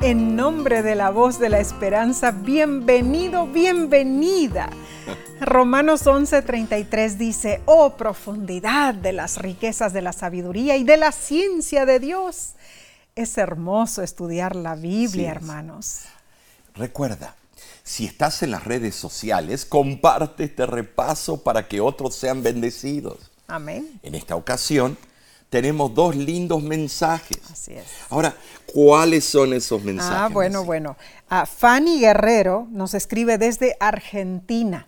En nombre de la voz de la esperanza, bienvenido, bienvenida. Romanos 11:33 dice, oh profundidad de las riquezas de la sabiduría y de la ciencia de Dios. Es hermoso estudiar la Biblia, hermanos. Recuerda, si estás en las redes sociales, comparte este repaso para que otros sean bendecidos. Amén. En esta ocasión tenemos dos lindos mensajes. Así es. Ahora, ¿cuáles son esos mensajes? Ah, bueno, bueno. Ah, Fanny Guerrero nos escribe desde Argentina.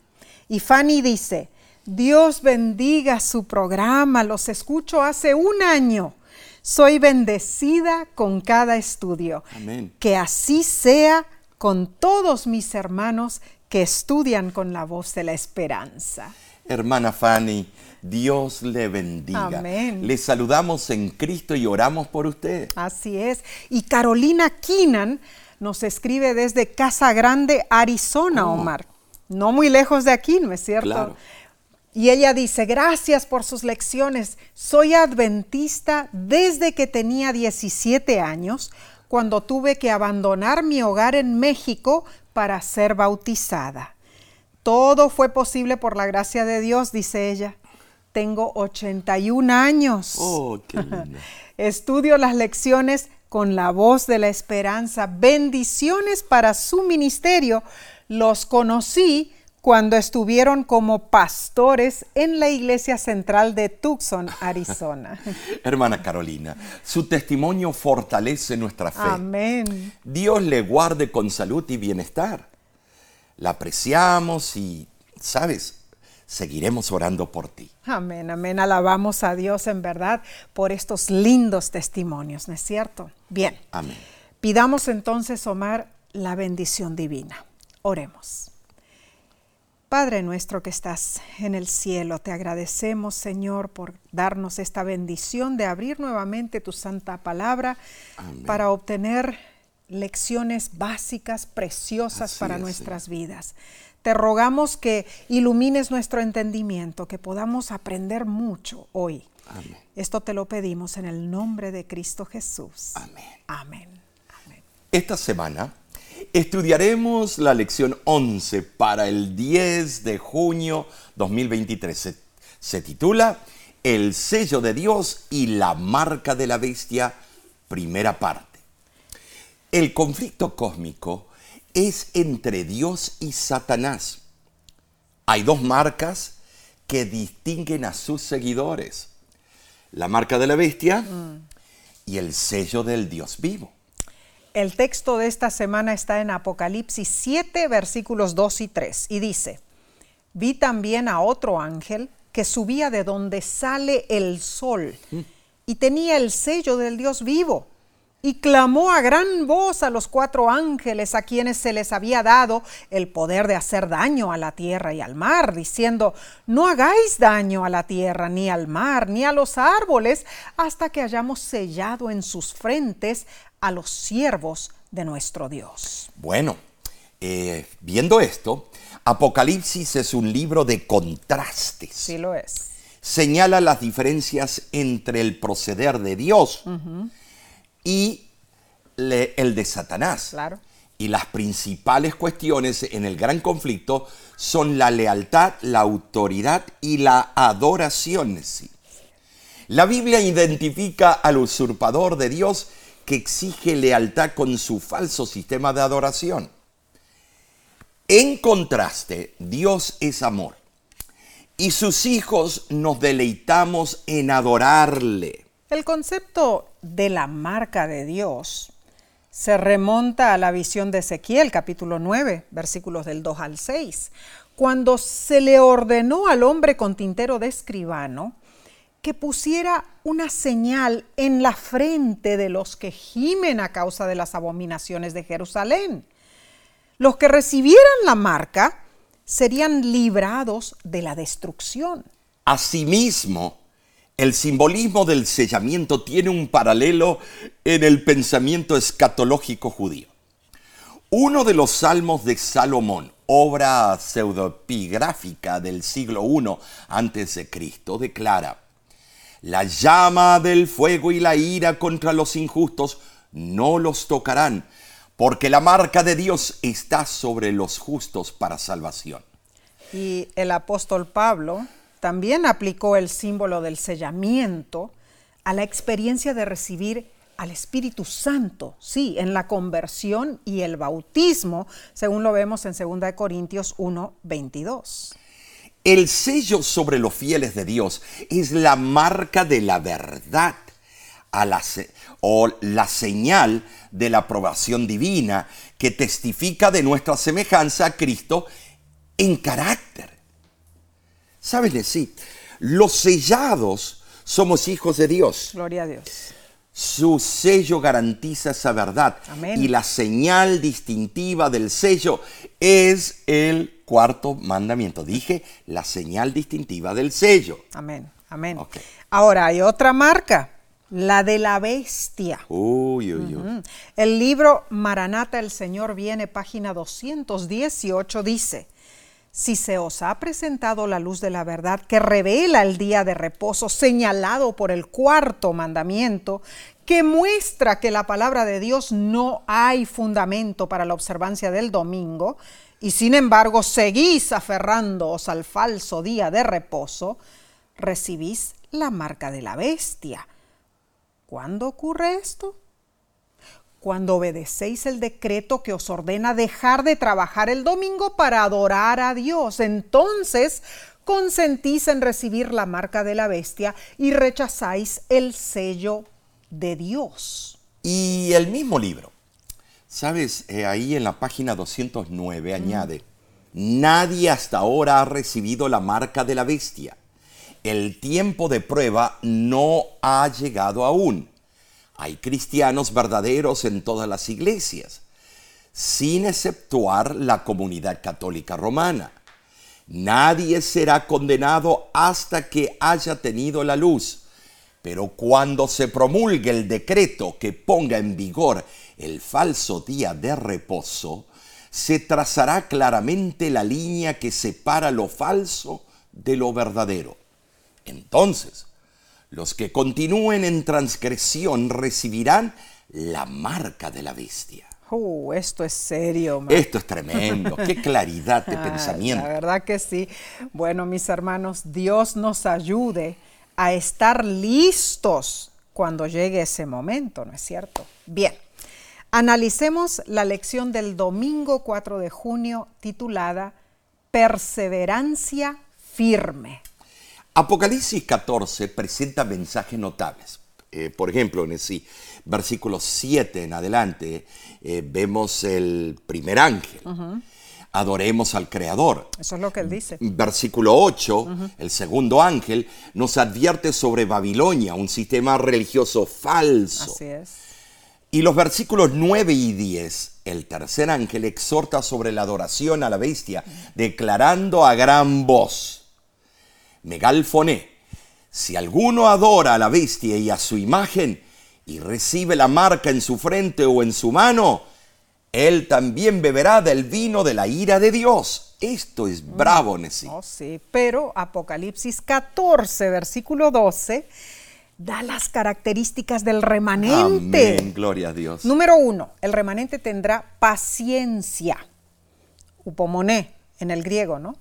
Y Fanny dice, Dios bendiga su programa, los escucho hace un año. Soy bendecida con cada estudio. Amén. Que así sea con todos mis hermanos que estudian con la voz de la esperanza. Hermana Fanny, Dios le bendiga. Amén. Le saludamos en Cristo y oramos por usted. Así es. Y Carolina Keenan nos escribe desde Casa Grande, Arizona, Oh. Omar. No muy lejos de aquí, ¿no es cierto? Claro. Y ella dice, gracias por sus lecciones. Soy adventista desde que tenía 17 años, cuando tuve que abandonar mi hogar en México para ser bautizada. Todo fue posible por la gracia de Dios, dice ella. Tengo 81 años. Oh, qué lindo. Estudio las lecciones con la voz de la esperanza. Bendiciones para su ministerio. Los conocí cuando estuvieron como pastores en la iglesia central de Tucson, Arizona. Hermana Carolina, su testimonio fortalece nuestra fe. Amén. Dios le guarde con salud y bienestar. La apreciamos y, sabes, seguiremos orando por ti. Amén, amén. Alabamos a Dios en verdad por estos lindos testimonios, ¿no es cierto? Bien. Amén. Pidamos entonces, Omar, la bendición divina. Oremos. Padre nuestro que estás en el cielo, te agradecemos, Señor, por darnos esta bendición de abrir nuevamente tu santa palabra Amén. para obtener lecciones básicas, preciosas Así para es, nuestras vidas. Te rogamos que ilumines nuestro entendimiento, que podamos aprender mucho hoy. Amén. Esto te lo pedimos en el nombre de Cristo Jesús. Amén. Amén. Amén. Esta semana estudiaremos la lección 11 para el 10 de junio 2023. Se, se titula El sello de Dios y la marca de la bestia, primera parte. El conflicto cósmico es entre Dios y Satanás. Hay dos marcas que distinguen a sus seguidores. La marca de la bestia y el sello del Dios vivo. El texto de esta semana está en Apocalipsis 7, versículos 2 y 3, y dice, vi también a otro ángel que subía de donde sale el sol y tenía el sello del Dios vivo. Y clamó a gran voz a los cuatro ángeles a quienes se les había dado el poder de hacer daño a la tierra y al mar, diciendo, no hagáis daño a la tierra, ni al mar, ni a los árboles, hasta que hayamos sellado en sus frentes a los siervos de nuestro Dios. Bueno, eh, viendo esto, Apocalipsis es un libro de contrastes. Sí lo es. Señala las diferencias entre el proceder de Dios y le- el de Satanás. Claro. Y las principales cuestiones en el gran conflicto son la lealtad, la autoridad y la adoración sí. La Biblia identifica al usurpador de Dios que exige lealtad con su falso sistema de adoración. En contraste, Dios es amor y sus hijos nos deleitamos en adorarle. El concepto de la marca de Dios se remonta a la visión de Ezequiel, capítulo 9, versículos del 2 al 6, cuando se le ordenó al hombre con tintero de escribano que pusiera una señal en la frente de los que gimen a causa de las abominaciones de Jerusalén. Los que recibieran la marca serían librados de la destrucción. Asimismo, el simbolismo del sellamiento tiene un paralelo en el pensamiento escatológico judío. Uno de los salmos de Salomón, obra pseudoepigráfica del siglo I antes de Cristo, declara: La llama del fuego y la ira contra los injustos no los tocarán, porque la marca de Dios está sobre los justos para salvación. Y el apóstol Pablo también aplicó el símbolo del sellamiento a la experiencia de recibir al Espíritu Santo, sí, en la conversión y el bautismo, según lo vemos en 2 Corintios 1, 22. El sello sobre los fieles de Dios es la marca de la verdad o la señal de la aprobación divina que testifica de nuestra semejanza a Cristo en carácter. ¿Sabes decir? Los sellados somos hijos de Dios. Gloria a Dios. Su sello garantiza esa verdad. Amén. Y la señal distintiva del sello es el cuarto mandamiento. Dije la señal distintiva del sello. Amén. Amén. Ahora hay otra marca, la de la bestia. Uy, uy, uy. El libro Maranata, el Señor viene, página 218, dice, si se os ha presentado la luz de la verdad que revela el día de reposo señalado por el cuarto mandamiento, que muestra que la palabra de Dios no hay fundamento para la observancia del domingo, y sin embargo seguís aferrándoos al falso día de reposo, recibís la marca de la bestia. ¿Cuándo ocurre esto? Cuando obedecéis el decreto que os ordena dejar de trabajar el domingo para adorar a Dios, entonces consentís en recibir la marca de la bestia y rechazáis el sello de Dios. Y el mismo libro, ¿sabes? Eh, ahí en la página 209 añade, nadie hasta ahora ha recibido la marca de la bestia. El tiempo de prueba no ha llegado aún. Hay cristianos verdaderos en todas las iglesias, sin exceptuar la comunidad católica romana. Nadie será condenado hasta que haya tenido la luz. Pero cuando se promulgue el decreto que ponga en vigor el falso día de reposo, se trazará claramente la línea que separa lo falso de lo verdadero. Entonces, los que continúen en transgresión recibirán la marca de la bestia. Uh, esto es serio. ma. Esto es tremendo, qué claridad de pensamiento. La verdad que sí. Bueno, mis hermanos, Dios nos ayude a estar listos cuando llegue ese momento, ¿no es cierto? Bien, analicemos la lección del domingo 4 de junio titulada Perseverancia firme. Apocalipsis 14 presenta mensajes notables. Eh, por ejemplo, en el sí, versículo 7 en adelante, eh, vemos el primer ángel. Adoremos al Creador. Eso es lo que él dice. Versículo 8, el segundo ángel nos advierte sobre Babilonia, un sistema religioso falso. Así es. Y los versículos 9 y 10, el tercer ángel exhorta sobre la adoración a la bestia, declarando a gran voz, Megalfoné, si alguno adora a la bestia y a su imagen y recibe la marca en su frente o en su mano, él también beberá del vino de la ira de Dios. Esto es bravo, Nesí. Oh, sí, pero Apocalipsis 14, versículo 12, da las características del remanente. Amén, gloria a Dios. Número uno, el remanente tendrá paciencia. Upomoné en el griego, ¿no?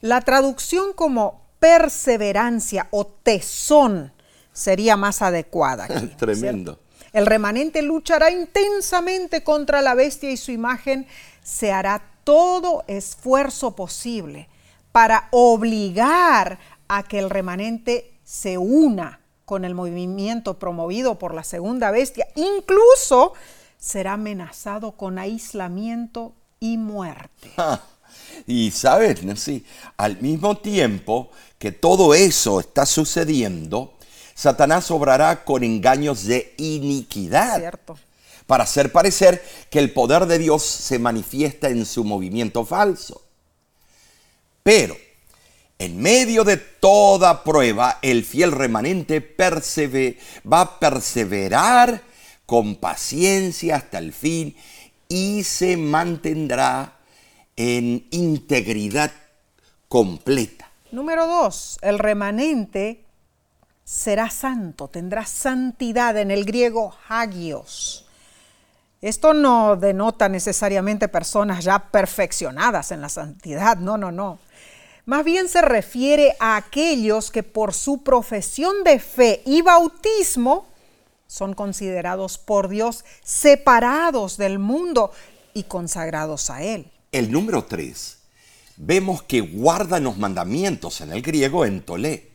La traducción como perseverancia o tesón sería más adecuada aquí. ¿no es Tremendo. El remanente luchará intensamente contra la bestia y su imagen se hará todo esfuerzo posible para obligar a que el remanente se una con el movimiento promovido por la segunda bestia. Incluso será amenazado con aislamiento y muerte. Y sabes, Nancy, al mismo tiempo que todo eso está sucediendo, Satanás obrará con engaños de iniquidad ¿Cierto? para hacer parecer que el poder de Dios se manifiesta en su movimiento falso. Pero, en medio de toda prueba, el fiel remanente perseve- va a perseverar con paciencia hasta el fin y se mantendrá en integridad completa. Número dos, el remanente será santo, tendrá santidad en el griego hagios. Esto no denota necesariamente personas ya perfeccionadas en la santidad, no, no, no. Más bien se refiere a aquellos que por su profesión de fe y bautismo son considerados por Dios separados del mundo y consagrados a Él. El número 3, vemos que guardan los mandamientos en el griego en tolé.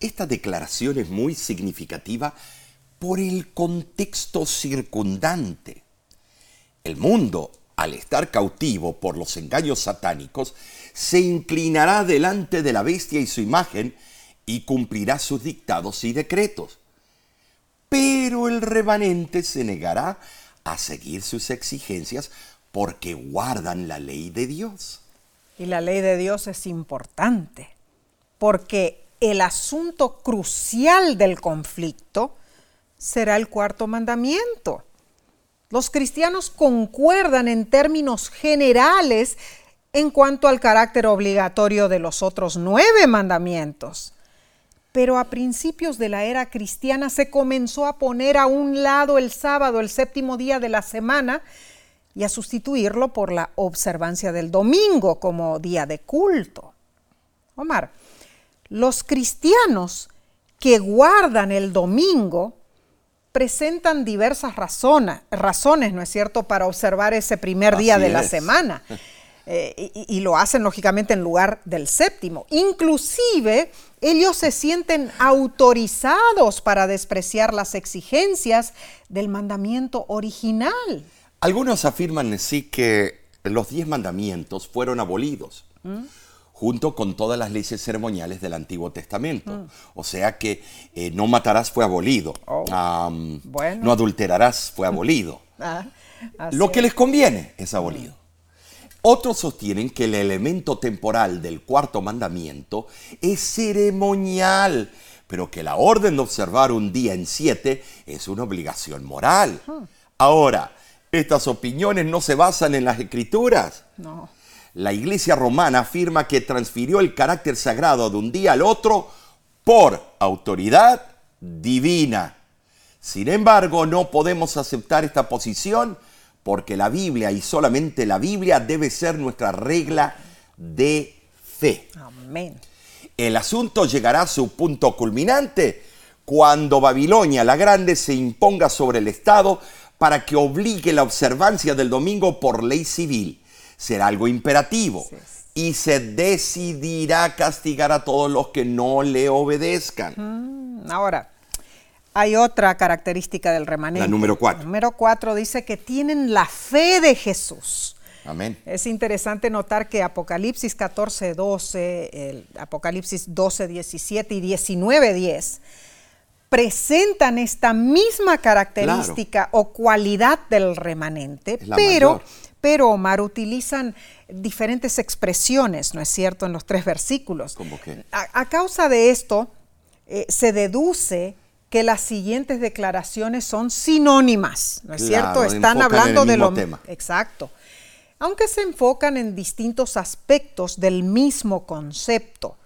Esta declaración es muy significativa por el contexto circundante. El mundo, al estar cautivo por los engaños satánicos, se inclinará delante de la bestia y su imagen y cumplirá sus dictados y decretos. Pero el remanente se negará a seguir sus exigencias porque guardan la ley de Dios. Y la ley de Dios es importante, porque el asunto crucial del conflicto será el cuarto mandamiento. Los cristianos concuerdan en términos generales en cuanto al carácter obligatorio de los otros nueve mandamientos. Pero a principios de la era cristiana se comenzó a poner a un lado el sábado, el séptimo día de la semana, y a sustituirlo por la observancia del domingo como día de culto. Omar, los cristianos que guardan el domingo presentan diversas razones, razones, ¿no es cierto?, para observar ese primer día de la semana. Eh, y, lo hacen lógicamente en lugar del séptimo. Inclusive ellos se sienten autorizados para despreciar las exigencias del mandamiento original. Algunos afirman sí que los diez mandamientos fueron abolidos. ¿Mm? junto con todas las leyes ceremoniales del Antiguo Testamento. Mm. O sea que eh, no matarás fue abolido, oh. no adulterarás fue abolido. Ah, Lo que les conviene es abolido. Otros sostienen que el elemento temporal del cuarto mandamiento es ceremonial, pero que la orden de observar un día en siete es una obligación moral. Ahora, estas opiniones no se basan en las escrituras. No. La iglesia romana afirma que transfirió el carácter sagrado de un día al otro por autoridad divina. Sin embargo, no podemos aceptar esta posición porque la Biblia y solamente la Biblia debe ser nuestra regla de fe. Amén. El asunto llegará a su punto culminante cuando Babilonia la Grande se imponga sobre el Estado para que obligue la observancia del domingo por ley civil. Será algo imperativo y se decidirá castigar a todos los que no le obedezcan. Mm, ahora, hay otra característica del remanente. La número cuatro. número cuatro dice que tienen la fe de Jesús. Amén. Es interesante notar que Apocalipsis 14, 12, el Apocalipsis 12, 17 y 19, 10 presentan esta misma característica o cualidad del remanente, pero, pero Omar utilizan diferentes expresiones, ¿no es cierto?, en los tres versículos. ¿Cómo que? A, causa de esto, eh, se deduce que las siguientes declaraciones son sinónimas, ¿no es cierto? Están hablando de lo mismo. Exacto. Aunque se enfocan en distintos aspectos del mismo concepto.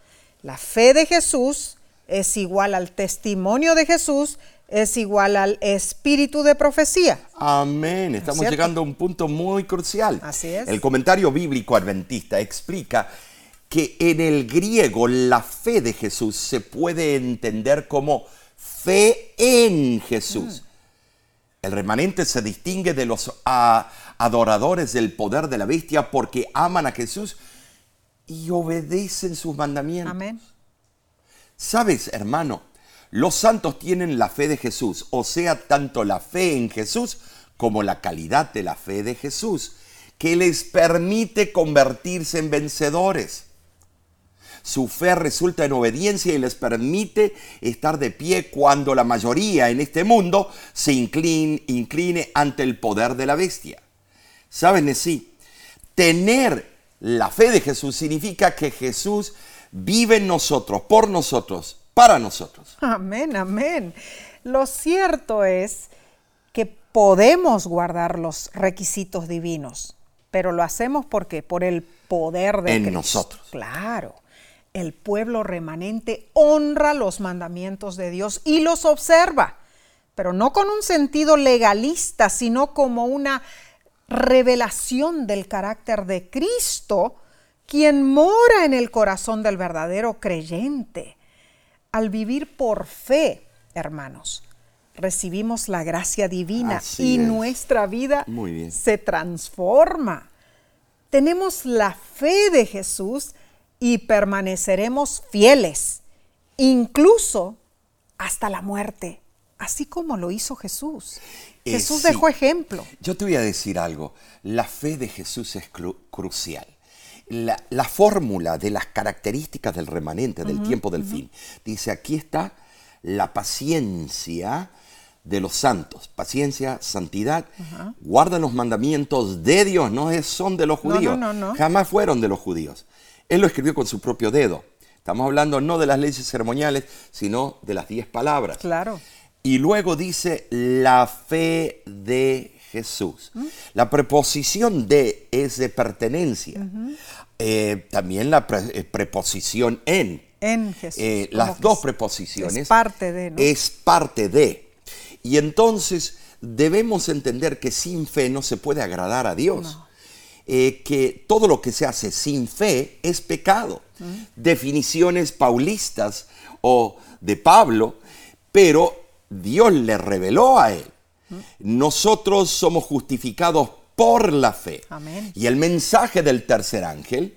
La fe de Jesús es igual al testimonio de Jesús, es igual al espíritu de profecía. Amén. Estamos llegando a un punto muy crucial. Así es. El comentario bíblico adventista explica que en el griego la fe de Jesús se puede entender como fe en Jesús. El remanente se distingue de los adoradores del poder de la bestia porque aman a Jesús y obedecen sus mandamientos. Amén. Sabes, hermano, los santos tienen la fe de Jesús, o sea, tanto la fe en Jesús como la calidad de la fe de Jesús, que les permite convertirse en vencedores. Su fe resulta en obediencia y les permite estar de pie cuando la mayoría en este mundo se incline, incline ante el poder de la bestia. ¿Saben? Sí, tener la fe de Jesús significa que Jesús vive en nosotros, por nosotros, para nosotros. Amén, amén. Lo cierto es que podemos guardar los requisitos divinos, pero lo hacemos porque por el poder de en nosotros. Claro el pueblo remanente honra los mandamientos de Dios y los observa. pero no con un sentido legalista, sino como una revelación del carácter de Cristo, quien mora en el corazón del verdadero creyente. Al vivir por fe, hermanos, recibimos la gracia divina Así y es. nuestra vida se transforma. Tenemos la fe de Jesús y permaneceremos fieles, incluso hasta la muerte, así como lo hizo Jesús. Eh, Jesús sí. dejó ejemplo. Yo te voy a decir algo. La fe de Jesús es cru- crucial. La, la fórmula de las características del remanente del tiempo del fin dice: aquí está la paciencia de los santos. Paciencia, santidad. Guardan los mandamientos de Dios, no es- son de los No, no, judíos. no, no. Jamás fueron de los judíos. Él lo escribió con su propio dedo. Estamos hablando no de las leyes ceremoniales, sino de las diez palabras. Claro. Y luego dice la fe de Jesús. La preposición de es de pertenencia. Eh, también la pre- eh, preposición en. En Jesús. Eh, las dos es- preposiciones. Es parte de, ¿no? Es parte de. Y entonces debemos entender que sin fe no se puede agradar a Dios. Eh, que todo lo que se hace sin fe es pecado. Definiciones paulistas o de Pablo, pero Dios le reveló a él. Nosotros somos justificados por la fe. Amén. Y el mensaje del tercer ángel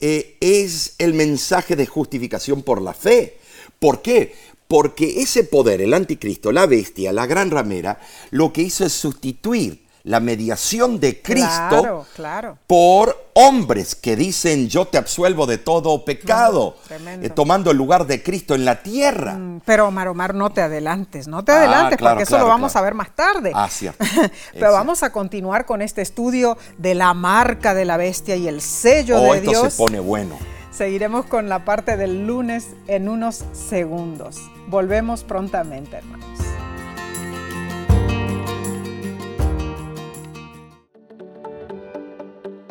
eh, es el mensaje de justificación por la fe. ¿Por qué? Porque ese poder, el anticristo, la bestia, la gran ramera, lo que hizo es sustituir la mediación de Cristo Claro, claro. por hombres que dicen yo te absuelvo de todo pecado, Mm, eh, tomando el lugar de Cristo en la tierra. Mm, Pero Omar, Omar, no te adelantes, no te Ah, adelantes, claro, porque eso lo vamos a ver más tarde. Ah, cierto. Pero vamos a continuar con este estudio de la marca de la bestia y el sello Oh, de esto Dios. se pone bueno. Seguiremos con la parte del lunes en unos segundos. Volvemos prontamente, hermanos.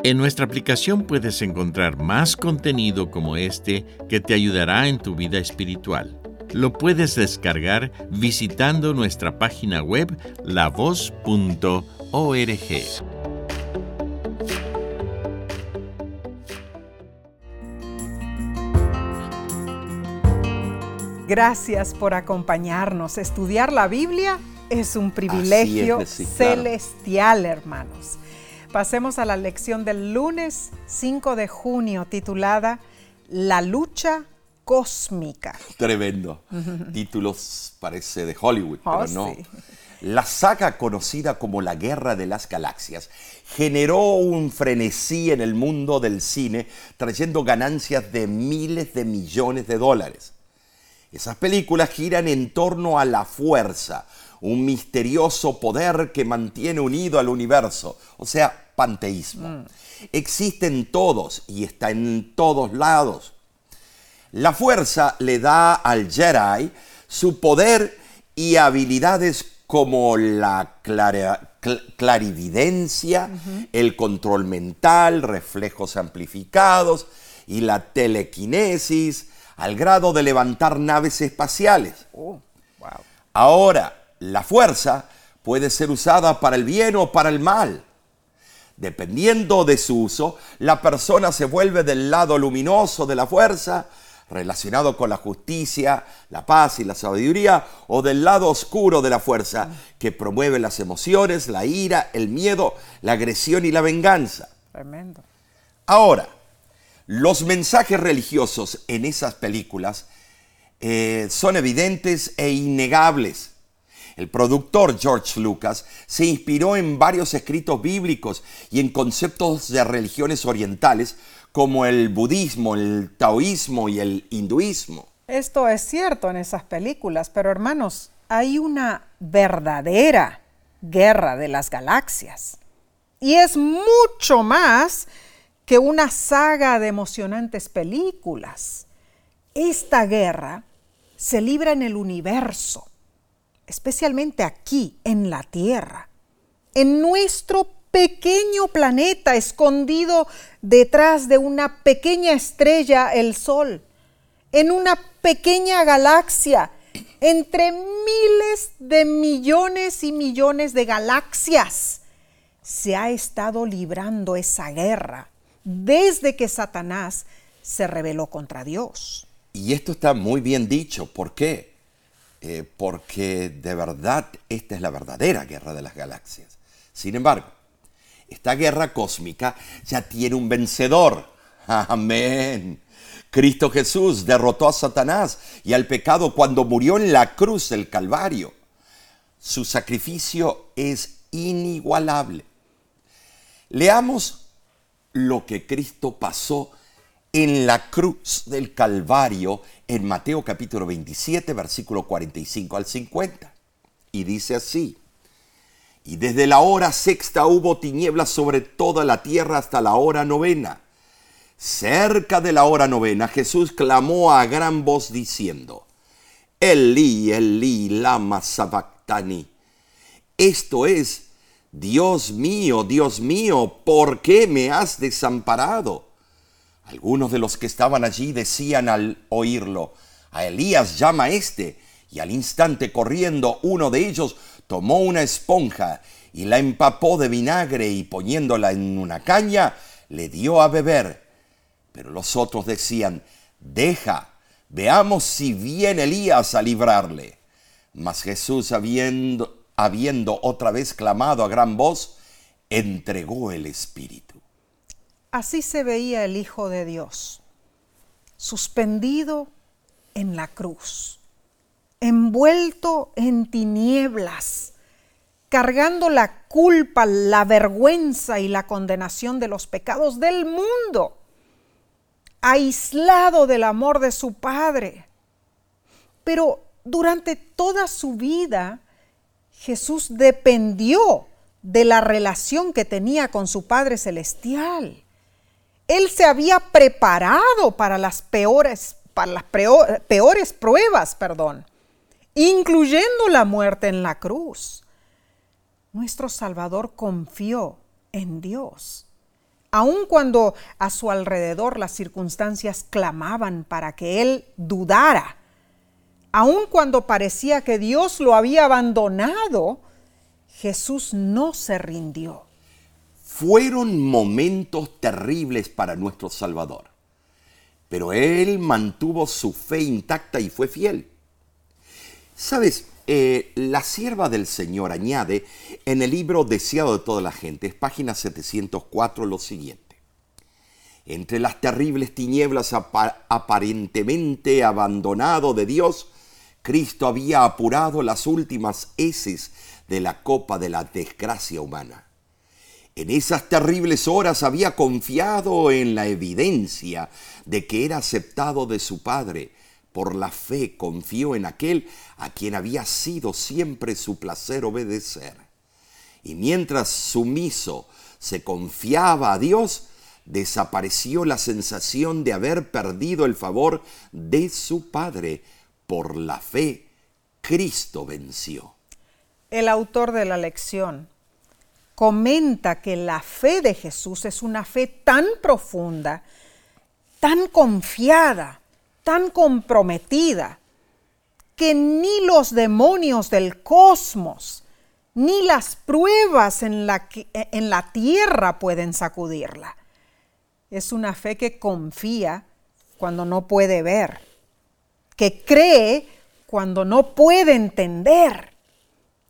En nuestra aplicación puedes encontrar más contenido como este que te ayudará en tu vida espiritual. Lo puedes descargar visitando nuestra página web lavoz.org. Gracias por acompañarnos. Estudiar la Biblia es un privilegio celestial, hermanos. Pasemos a la lección del lunes 5 de junio titulada La lucha cósmica. Tremendo. Títulos parece de Hollywood, Oh, pero no. sí. La saga conocida como la Guerra de las Galaxias generó un frenesí en el mundo del cine, trayendo ganancias de miles de millones de dólares. Esas películas giran en torno a la fuerza, un misterioso poder que mantiene unido al universo, o sea, panteísmo. Existe en todos y está en todos lados. La fuerza le da al Jedi su poder y habilidades como la clara- cl- clarividencia, el control mental, reflejos amplificados y la telequinesis, al grado de levantar naves espaciales. Oh, wow. Ahora, la fuerza puede ser usada para el bien o para el mal. Dependiendo de su uso, la persona se vuelve del lado luminoso de la fuerza, relacionado con la justicia, la paz y la sabiduría, o del lado oscuro de la fuerza, que promueve las emociones, la ira, el miedo, la agresión y la venganza. Tremendo. Ahora, los mensajes religiosos en esas películas eh, son evidentes e innegables. El productor George Lucas se inspiró en varios escritos bíblicos y en conceptos de religiones orientales como el budismo, el taoísmo y el hinduismo. Esto es cierto en esas películas, pero hermanos, hay una verdadera guerra de las galaxias. Y es mucho más que una saga de emocionantes películas. Esta guerra se libra en el universo, especialmente aquí en la Tierra, en nuestro pequeño planeta escondido detrás de una pequeña estrella, el Sol, en una pequeña galaxia entre miles de millones y millones de galaxias, se ha estado librando esa guerra desde que Satanás se rebeló contra Dios. Y esto está muy bien dicho. ¿Por qué? Eh, porque de verdad esta es la verdadera guerra de las galaxias. Sin embargo, esta guerra cósmica ya tiene un vencedor. Amén. Cristo Jesús derrotó a Satanás y al pecado cuando murió en la cruz del Calvario. Su sacrificio es inigualable. Leamos lo que Cristo pasó en la cruz del Calvario en Mateo capítulo 27, versículo 45 al 50. Y dice así, y desde la hora sexta hubo tinieblas sobre toda la tierra hasta la hora novena. Cerca de la hora novena Jesús clamó a gran voz diciendo, Eli, Eli, lama sabactani. Esto es, Dios mío, Dios mío, ¿por qué me has desamparado? Algunos de los que estaban allí decían al oírlo, a Elías llama este, y al instante corriendo uno de ellos tomó una esponja y la empapó de vinagre y poniéndola en una caña, le dio a beber. Pero los otros decían, deja, veamos si viene Elías a librarle. Mas Jesús, habiendo, habiendo otra vez clamado a gran voz, entregó el Espíritu. Así se veía el Hijo de Dios, suspendido en la cruz, envuelto en tinieblas, cargando la culpa, la vergüenza y la condenación de los pecados del mundo, aislado del amor de su Padre. Pero durante toda su vida, Jesús dependió de la relación que tenía con su Padre Celestial. Él se había preparado para las peores, para las peores pruebas, perdón, incluyendo la muerte en la cruz. Nuestro Salvador confió en Dios. Aun cuando a su alrededor las circunstancias clamaban para que Él dudara, aun cuando parecía que Dios lo había abandonado, Jesús no se rindió fueron momentos terribles para nuestro Salvador, pero Él mantuvo su fe intacta y fue fiel. Sabes, eh, la sierva del Señor añade en el libro Deseado de toda la gente, es página 704, lo siguiente. Entre las terribles tinieblas aparentemente abandonado de Dios, Cristo había apurado las últimas heces de la copa de la desgracia humana. En esas terribles horas había confiado en la evidencia de que era aceptado de su Padre. Por la fe confió en aquel a quien había sido siempre su placer obedecer. Y mientras sumiso se confiaba a Dios, desapareció la sensación de haber perdido el favor de su Padre. Por la fe, Cristo venció. El autor de la lección comenta que la fe de Jesús es una fe tan profunda, tan confiada, tan comprometida, que ni los demonios del cosmos, ni las pruebas en la, en la tierra pueden sacudirla. Es una fe que confía cuando no puede ver, que cree cuando no puede entender,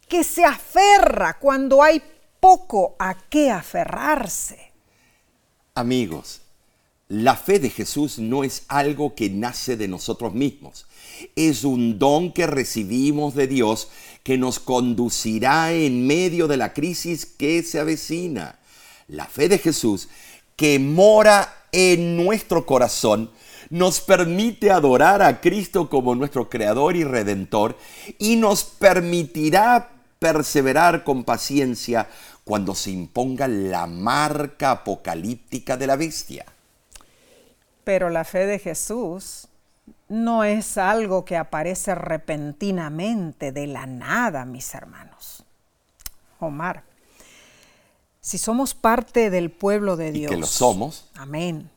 que se aferra cuando hay poco a qué aferrarse. Amigos, la fe de Jesús no es algo que nace de nosotros mismos. Es un don que recibimos de Dios que nos conducirá en medio de la crisis que se avecina. La fe de Jesús que mora en nuestro corazón nos permite adorar a Cristo como nuestro Creador y Redentor y nos permitirá perseverar con paciencia cuando se imponga la marca apocalíptica de la bestia. Pero la fe de Jesús no es algo que aparece repentinamente de la nada, mis hermanos. Omar, si somos parte del pueblo de Dios, y que lo somos, amén.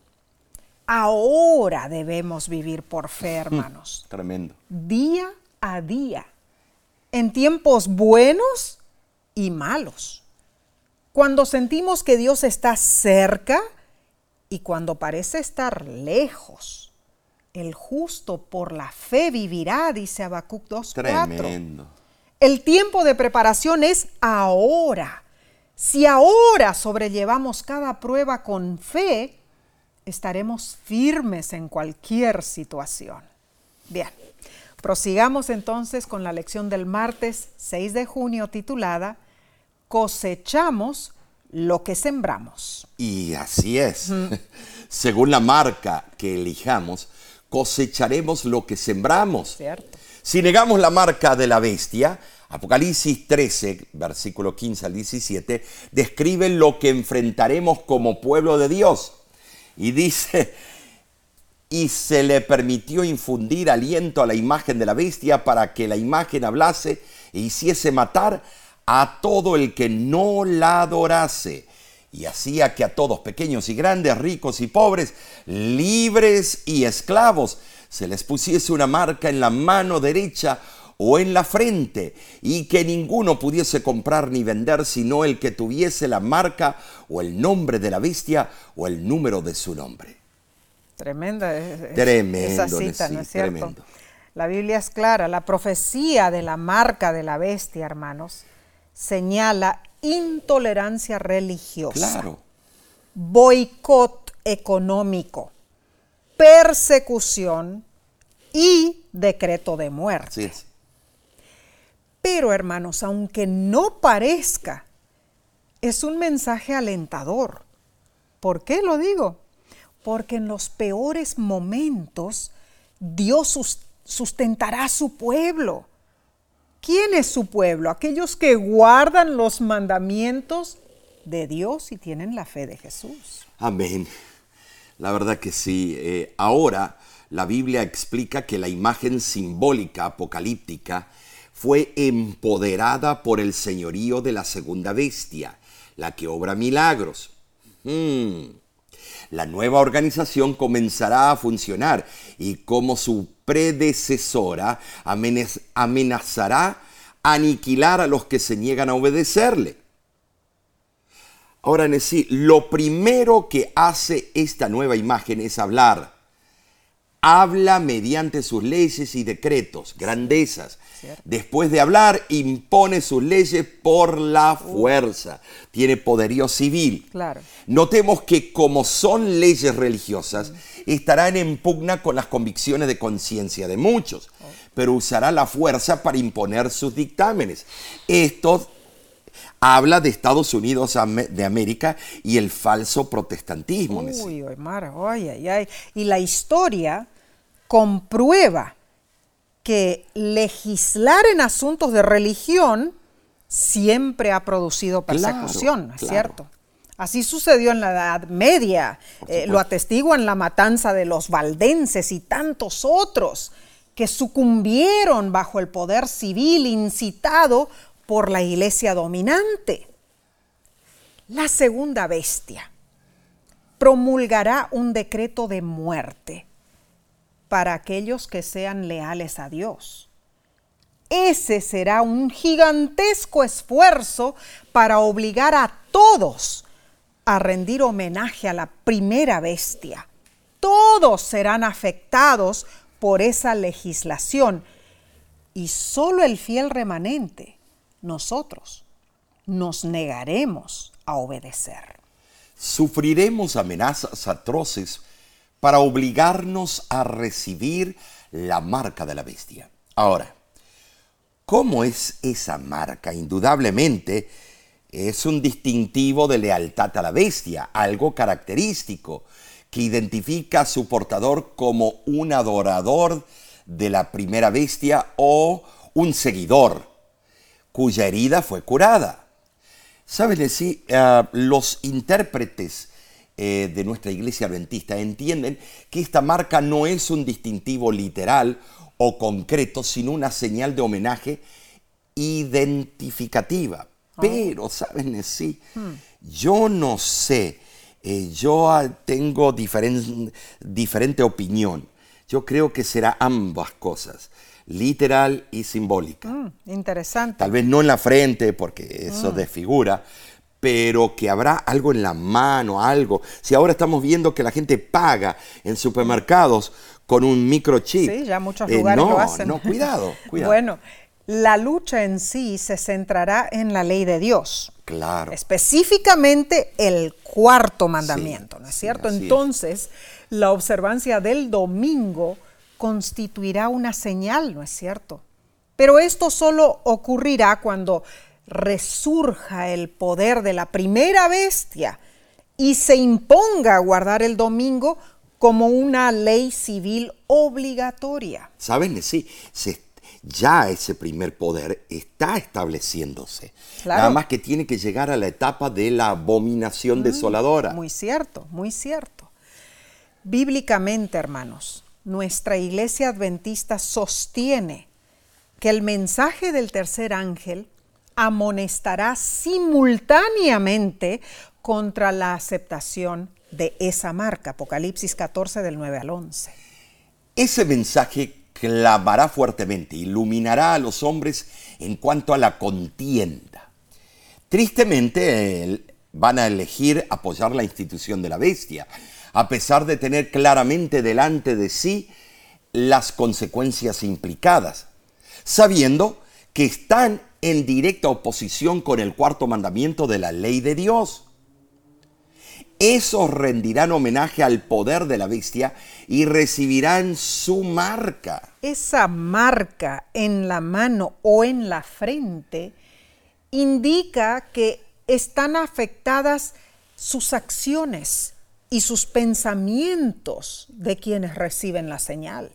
Ahora debemos vivir por fe, hermanos. Tremendo. Día a día, en tiempos buenos y malos. Cuando sentimos que Dios está cerca y cuando parece estar lejos. El justo por la fe vivirá, dice Habacuc 2.4. Tremendo. El tiempo de preparación es ahora. Si ahora sobrellevamos cada prueba con fe, estaremos firmes en cualquier situación. Bien, prosigamos entonces con la lección del martes 6 de junio titulada Cosechamos lo que sembramos. Y así es. Según la marca que elijamos, cosecharemos lo que sembramos. ¿Cierto? Si negamos la marca de la bestia, Apocalipsis 13, versículo 15 al 17, describe lo que enfrentaremos como pueblo de Dios. Y dice, y se le permitió infundir aliento a la imagen de la bestia para que la imagen hablase e hiciese matar a todo el que no la adorase. Y hacía que a todos, pequeños y grandes, ricos y pobres, libres y esclavos, se les pusiese una marca en la mano derecha o en la frente, y que ninguno pudiese comprar ni vender sino el que tuviese la marca o el nombre de la bestia o el número de su nombre. Tremenda es, Tremendo, esa cita, ¿no es cierto? tremendo. La Biblia es clara, la profecía de la marca de la bestia, hermanos, señala intolerancia religiosa, Claro. boicot económico, persecución y decreto de muerte. Es. Pero hermanos, aunque no parezca, es un mensaje alentador. ¿Por qué lo digo? Porque en los peores momentos Dios sus- sustentará a su pueblo. ¿Quién es su pueblo? Aquellos que guardan los mandamientos de Dios y tienen la fe de Jesús. Amén. La verdad que sí. Eh, ahora la Biblia explica que la imagen simbólica apocalíptica fue empoderada por el señorío de la segunda bestia, la que obra milagros. Hmm. La nueva organización comenzará a funcionar y como su predecesora amenaz- amenazará aniquilar a los que se niegan a obedecerle. Ahora, Nesí, lo primero que hace esta nueva imagen es hablar. Habla mediante sus leyes y decretos, grandezas. Después de hablar, impone sus leyes por la fuerza. Tiene poderío civil. Claro. Notemos que como son leyes religiosas, estarán en pugna con las convicciones de conciencia de muchos, pero usará la fuerza para imponer sus dictámenes. Esto habla de Estados Unidos de América y el falso protestantismo. Uy, Mara, ay, ay, ay. Y la historia comprueba que legislar en asuntos de religión siempre ha producido Claro, persecución, ¿no es claro. cierto? Así sucedió en la Edad Media, eh, lo atestiguan la matanza de los valdenses y tantos otros que sucumbieron bajo el poder civil incitado por la iglesia dominante. La segunda bestia promulgará un decreto de muerte para aquellos que sean leales a Dios. Ese será un gigantesco esfuerzo para obligar a todos a rendir homenaje a la primera bestia. Todos serán afectados por esa legislación y solo el fiel remanente, nosotros, nos negaremos a obedecer. Sufriremos amenazas atroces para obligarnos a recibir la marca de la bestia. Ahora, ¿cómo es esa marca? Indudablemente es un distintivo de lealtad a la bestia, algo característico que identifica a su portador como un adorador de la primera bestia o un seguidor cuya herida fue curada. Saben decir, los intérpretes eh, de nuestra iglesia adventista entienden que esta marca no es un distintivo literal o concreto, sino una señal de homenaje identificativa. Pero, ¿saben sí? Yo no sé, eh, yo tengo diferen- diferente opinión. Yo creo que será ambas cosas. literal y simbólica. Mm, interesante. Tal vez no en la frente, porque eso desfigura, pero que habrá algo en la mano, algo. Si ahora estamos viendo que la gente paga en supermercados con un microchip. Sí, ya muchos eh, lugares no, lo hacen. No, cuidado, cuidado. Bueno, la lucha en sí se centrará en la ley de Dios. claro. Específicamente el cuarto mandamiento, ¿no es sí, cierto? así es. La observancia del domingo constituirá una señal, ¿no es cierto? Pero esto solo ocurrirá cuando resurja el poder de la primera bestia y se imponga guardar el domingo como una ley civil obligatoria. ¿Saben? Sí, se- ya ese primer poder está estableciéndose. Claro. Nada más que tiene que llegar a la etapa de la abominación desoladora. Muy cierto, muy cierto. Bíblicamente, hermanos, nuestra iglesia adventista sostiene que el mensaje del tercer ángel amonestará simultáneamente contra la aceptación de esa marca. Apocalipsis 14 del 9 al 11. Ese mensaje clavará fuertemente, iluminará a los hombres en cuanto a la contienda. Tristemente, van a elegir apoyar la institución de la bestia, a pesar de tener claramente delante de sí las consecuencias implicadas, sabiendo que están en directa oposición con el cuarto mandamiento de la ley de Dios. Esos rendirán homenaje al poder de la bestia y recibirán su marca. Esa marca en la mano o en la frente indica que están afectadas sus acciones y sus pensamientos de quienes reciben la señal.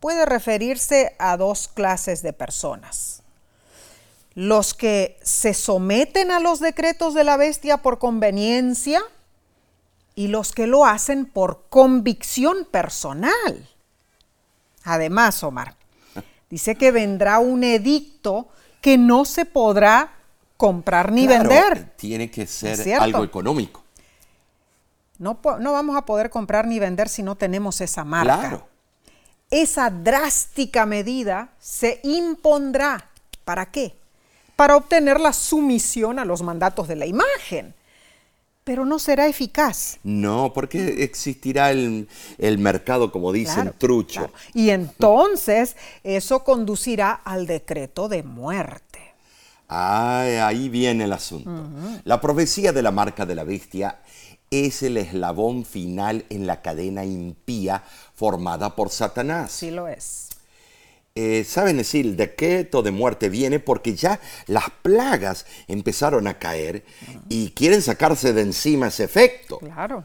Puede referirse a dos clases de personas. Los que se someten a los decretos de la bestia por conveniencia y los que lo hacen por convicción personal. Además, Omar, dice que vendrá un edicto que no se podrá comprar ni Claro, vender. Tiene que ¿Es ser algo económico. No, no vamos a poder comprar ni vender si no tenemos esa marca. Claro. Esa drástica medida se impondrá. ¿Para qué? Para obtener la sumisión a los mandatos de la imagen. Pero no será eficaz. No, porque existirá el, el mercado, como dicen, Claro, trucho. claro. Y entonces eso conducirá al decreto de muerte. Ah, ahí viene el asunto. La profecía de la marca de la bestia es el eslabón final en la cadena impía formada por Satanás. Sí lo es. Eh, Saben decir, el decreto de muerte viene porque ya las plagas empezaron a caer y quieren sacarse de encima ese efecto. Claro.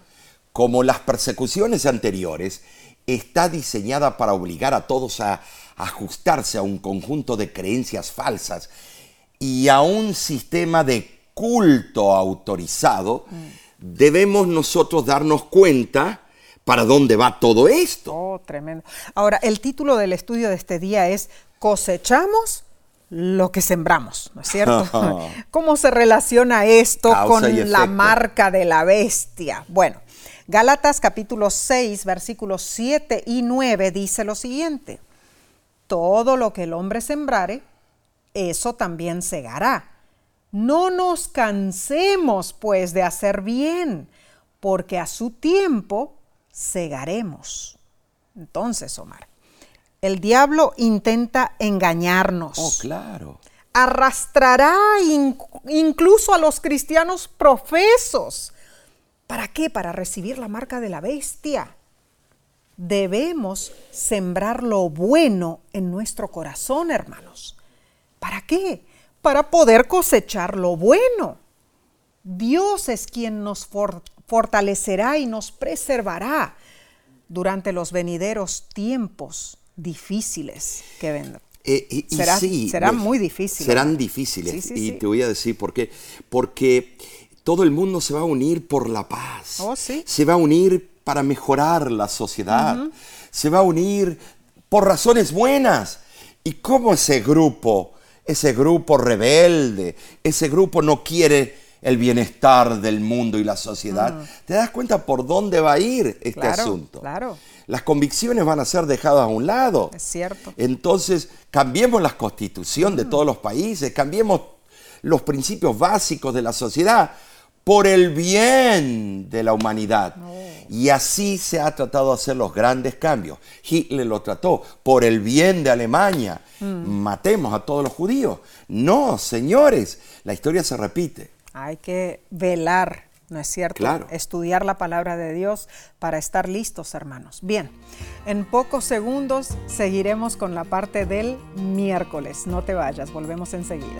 Como las persecuciones anteriores, está diseñada para obligar a todos a ajustarse a un conjunto de creencias falsas y a un sistema de culto autorizado, debemos nosotros darnos cuenta para dónde va todo esto. Oh, tremendo. Ahora, el título del estudio de este día es Cosechamos lo que sembramos, ¿no es cierto? ¿Cómo se relaciona esto Causa con la marca de la bestia? Bueno, Gálatas capítulo 6, versículos 7 y 9 dice lo siguiente. Todo lo que el hombre sembrare, eso también segará. No nos cansemos, pues, de hacer bien, porque a su tiempo segaremos. Entonces, Omar, el diablo intenta engañarnos. Oh, claro. Arrastrará in- incluso a los cristianos profesos. ¿Para qué? Para recibir la marca de la bestia. Debemos sembrar lo bueno en nuestro corazón, hermanos. ¿Para qué? Para poder cosechar lo bueno. Dios es quien nos for- fortalecerá y nos preservará durante los venideros tiempos difíciles que vendrán. Eh, y- y Será- sí, será me- muy difícil, Serán difíciles. Sí, sí, y te voy a decir por qué. Porque todo el mundo se va a unir por la paz. Oh, sí. Se va a unir para mejorar la sociedad. Se va a unir por razones buenas. ¿Y cómo ese grupo, ese grupo rebelde, ese grupo no quiere el bienestar del mundo y la sociedad, te das cuenta por dónde va a ir este Claro, asunto. claro. Las convicciones van a ser dejadas a un lado. Es cierto. Entonces, cambiemos la constitución de todos los países, cambiemos los principios básicos de la sociedad por el bien de la humanidad. Y así se ha tratado de hacer los grandes cambios. Hitler lo trató por el bien de Alemania. Matemos a todos los judíos. No, señores, la historia se repite. Hay que velar, ¿no es cierto? Claro. Estudiar la palabra de Dios para estar listos, hermanos. Bien, en pocos segundos seguiremos con la parte del miércoles. No te vayas, volvemos enseguida.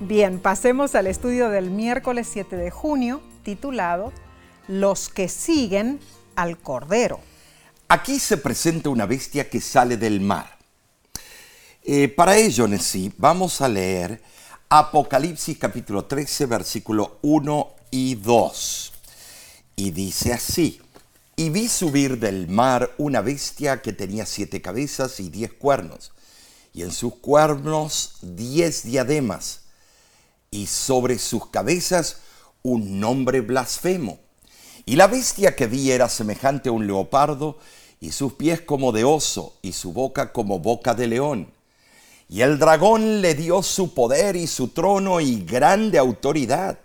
Bien, pasemos al estudio del miércoles 7 de junio, titulado Los que siguen al Cordero. Aquí se presenta una bestia que sale del mar. Eh, para ello, Nessie, vamos a leer Apocalipsis capítulo 13, versículo 1 y 2. Y dice así, y vi subir del mar una bestia que tenía siete cabezas y diez cuernos, y en sus cuernos diez diademas, y sobre sus cabezas un nombre blasfemo. Y la bestia que vi era semejante a un leopardo, y sus pies como de oso, y su boca como boca de león. Y el dragón le dio su poder y su trono y grande autoridad.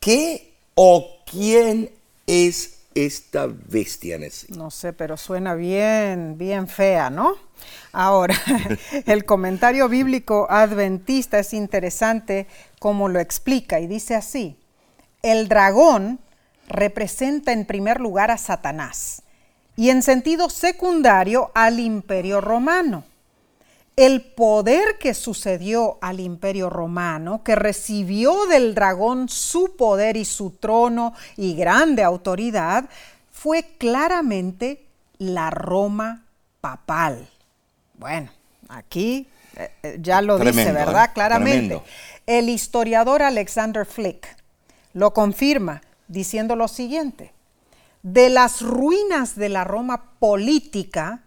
¿Qué o quién es esta bestia, Nessie? No sé, pero suena bien, bien fea, ¿no? Ahora, el comentario bíblico adventista es interesante como lo explica y dice así, el dragón representa en primer lugar a Satanás y en sentido secundario al imperio romano. El poder que sucedió al imperio romano, que recibió del dragón su poder y su trono y grande autoridad, fue claramente la Roma papal. Bueno, aquí eh, eh, ya lo dice, ¿verdad? ¿eh? Claramente. Tremendo. El historiador Alexander Flick lo confirma diciendo lo siguiente. De las ruinas de la Roma política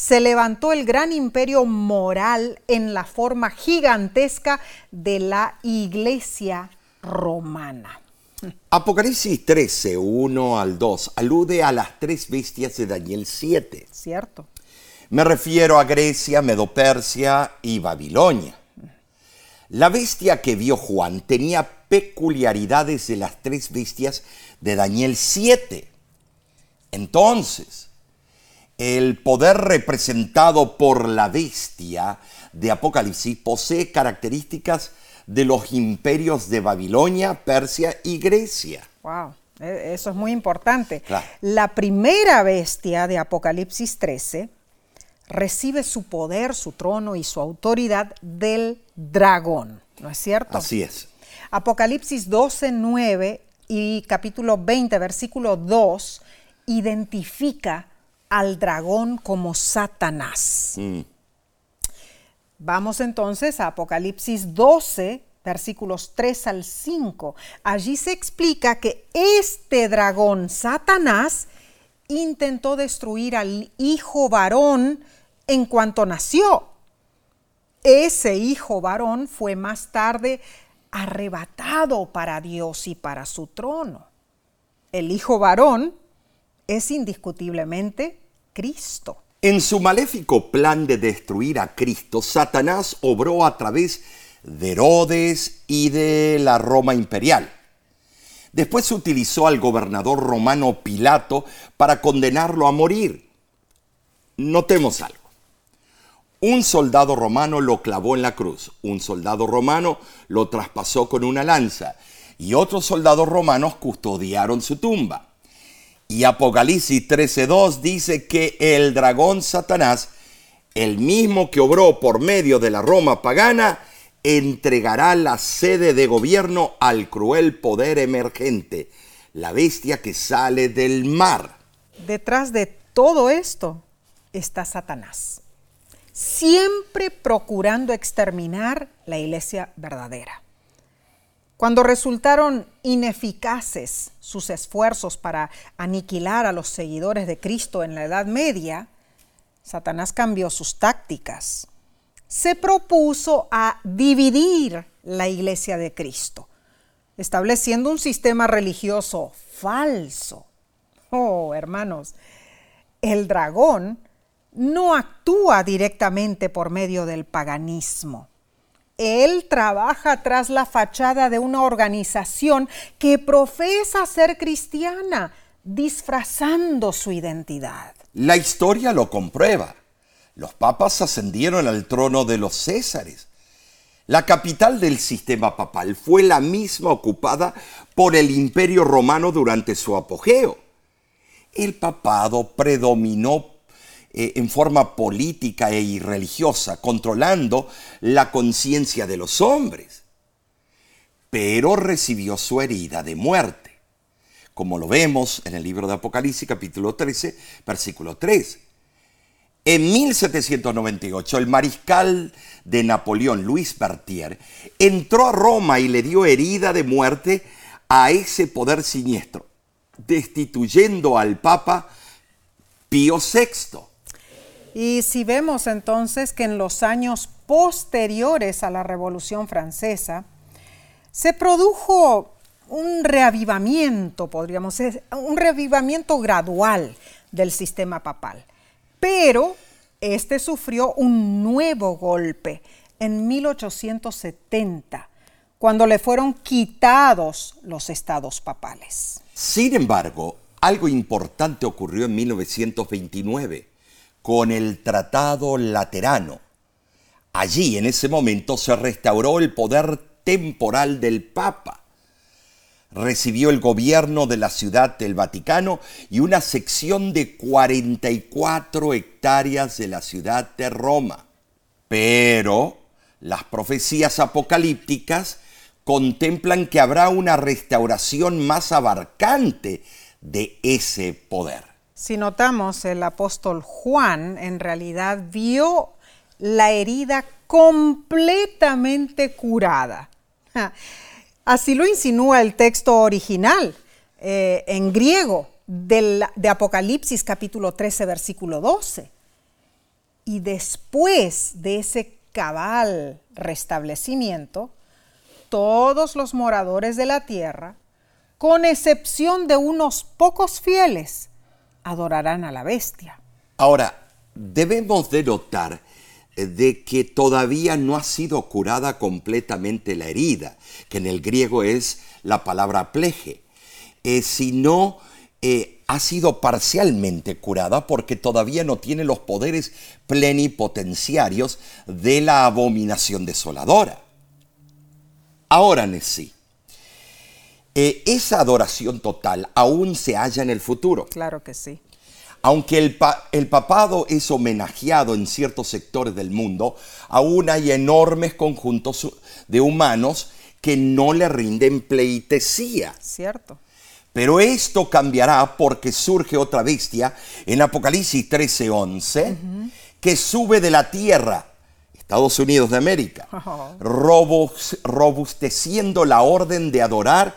se levantó el gran imperio moral en la forma gigantesca de la iglesia romana. Apocalipsis 13, 1 al 2, alude a las tres bestias de Daniel 7. ¿Cierto? Me refiero a Grecia, Medopersia y Babilonia. La bestia que vio Juan tenía peculiaridades de las tres bestias de Daniel 7. Entonces, el poder representado por la bestia de Apocalipsis posee características de los imperios de Babilonia, Persia y Grecia. Wow, e- eso es muy importante. Claro. La primera bestia de Apocalipsis 13 recibe su poder, su trono y su autoridad del dragón, ¿no es cierto? Así es. Apocalipsis 12, 9 y capítulo 20, versículo 2, identifica al dragón como Satanás. Mm. Vamos entonces a Apocalipsis 12, versículos 3 al 5. Allí se explica que este dragón, Satanás, intentó destruir al hijo varón en cuanto nació. Ese hijo varón fue más tarde arrebatado para Dios y para su trono. El hijo varón es indiscutiblemente Cristo. En su maléfico plan de destruir a Cristo, Satanás obró a través de Herodes y de la Roma imperial. Después utilizó al gobernador romano Pilato para condenarlo a morir. Notemos algo. Un soldado romano lo clavó en la cruz, un soldado romano lo traspasó con una lanza y otros soldados romanos custodiaron su tumba. Y Apocalipsis 13.2 dice que el dragón Satanás el mismo que obró por medio de la Roma pagana, entregará la sede de gobierno al cruel poder emergente, la bestia que sale del mar. Detrás de todo esto está Satanás, siempre procurando exterminar la iglesia verdadera. Cuando resultaron ineficaces sus esfuerzos para aniquilar a los seguidores de Cristo en la Edad Media, Satanás cambió sus tácticas. Se propuso a dividir la iglesia de Cristo, estableciendo un sistema religioso falso. Oh, hermanos, el dragón no actúa directamente por medio del paganismo él trabaja tras la fachada de una organización que profesa ser cristiana, disfrazando su identidad. La historia lo comprueba. Los papas ascendieron al trono de los Césares. La capital del sistema papal fue la misma ocupada por el imperio romano durante su apogeo. El papado predominó eh, en forma política e religiosa, controlando la conciencia de los hombres. Pero recibió su herida de muerte, como lo vemos en el libro de Apocalipsis capítulo 13, versículo 3. En 1798, el mariscal de Napoleón, Luis Berthier, entró a Roma y le dio herida de muerte a ese poder siniestro, destituyendo al Papa Pío VI. Y si vemos entonces que en los años posteriores a la Revolución Francesa se produjo un reavivamiento, podríamos decir, un reavivamiento gradual del sistema papal. Pero este sufrió un nuevo golpe en 1870, cuando le fueron quitados los estados papales. Sin embargo, algo importante ocurrió en 1929 con el Tratado Laterano. Allí, en ese momento, se restauró el poder temporal del Papa. Recibió el gobierno de la ciudad del Vaticano y una sección de 44 hectáreas de la ciudad de Roma. Pero las profecías apocalípticas contemplan que habrá una restauración más abarcante de ese poder. Si notamos, el apóstol Juan en realidad vio la herida completamente curada. Así lo insinúa el texto original eh, en griego de Apocalipsis capítulo 13 versículo 12. Y después de ese cabal restablecimiento, todos los moradores de la tierra, con excepción de unos pocos fieles, adorarán a la bestia. Ahora, debemos de notar eh, de que todavía no ha sido curada completamente la herida, que en el griego es la palabra pleje, eh, sino eh, ha sido parcialmente curada porque todavía no tiene los poderes plenipotenciarios de la abominación desoladora. Ahora, sí eh, esa adoración total aún se halla en el futuro. Claro que sí. Aunque el, el, papado es homenajeado en ciertos sectores del mundo, aún hay enormes conjuntos de humanos que no le rinden pleitesía. Cierto. Pero esto cambiará porque surge otra bestia en Apocalipsis 13:11 que sube de la tierra, Estados Unidos de América, robusteciendo la orden de adorar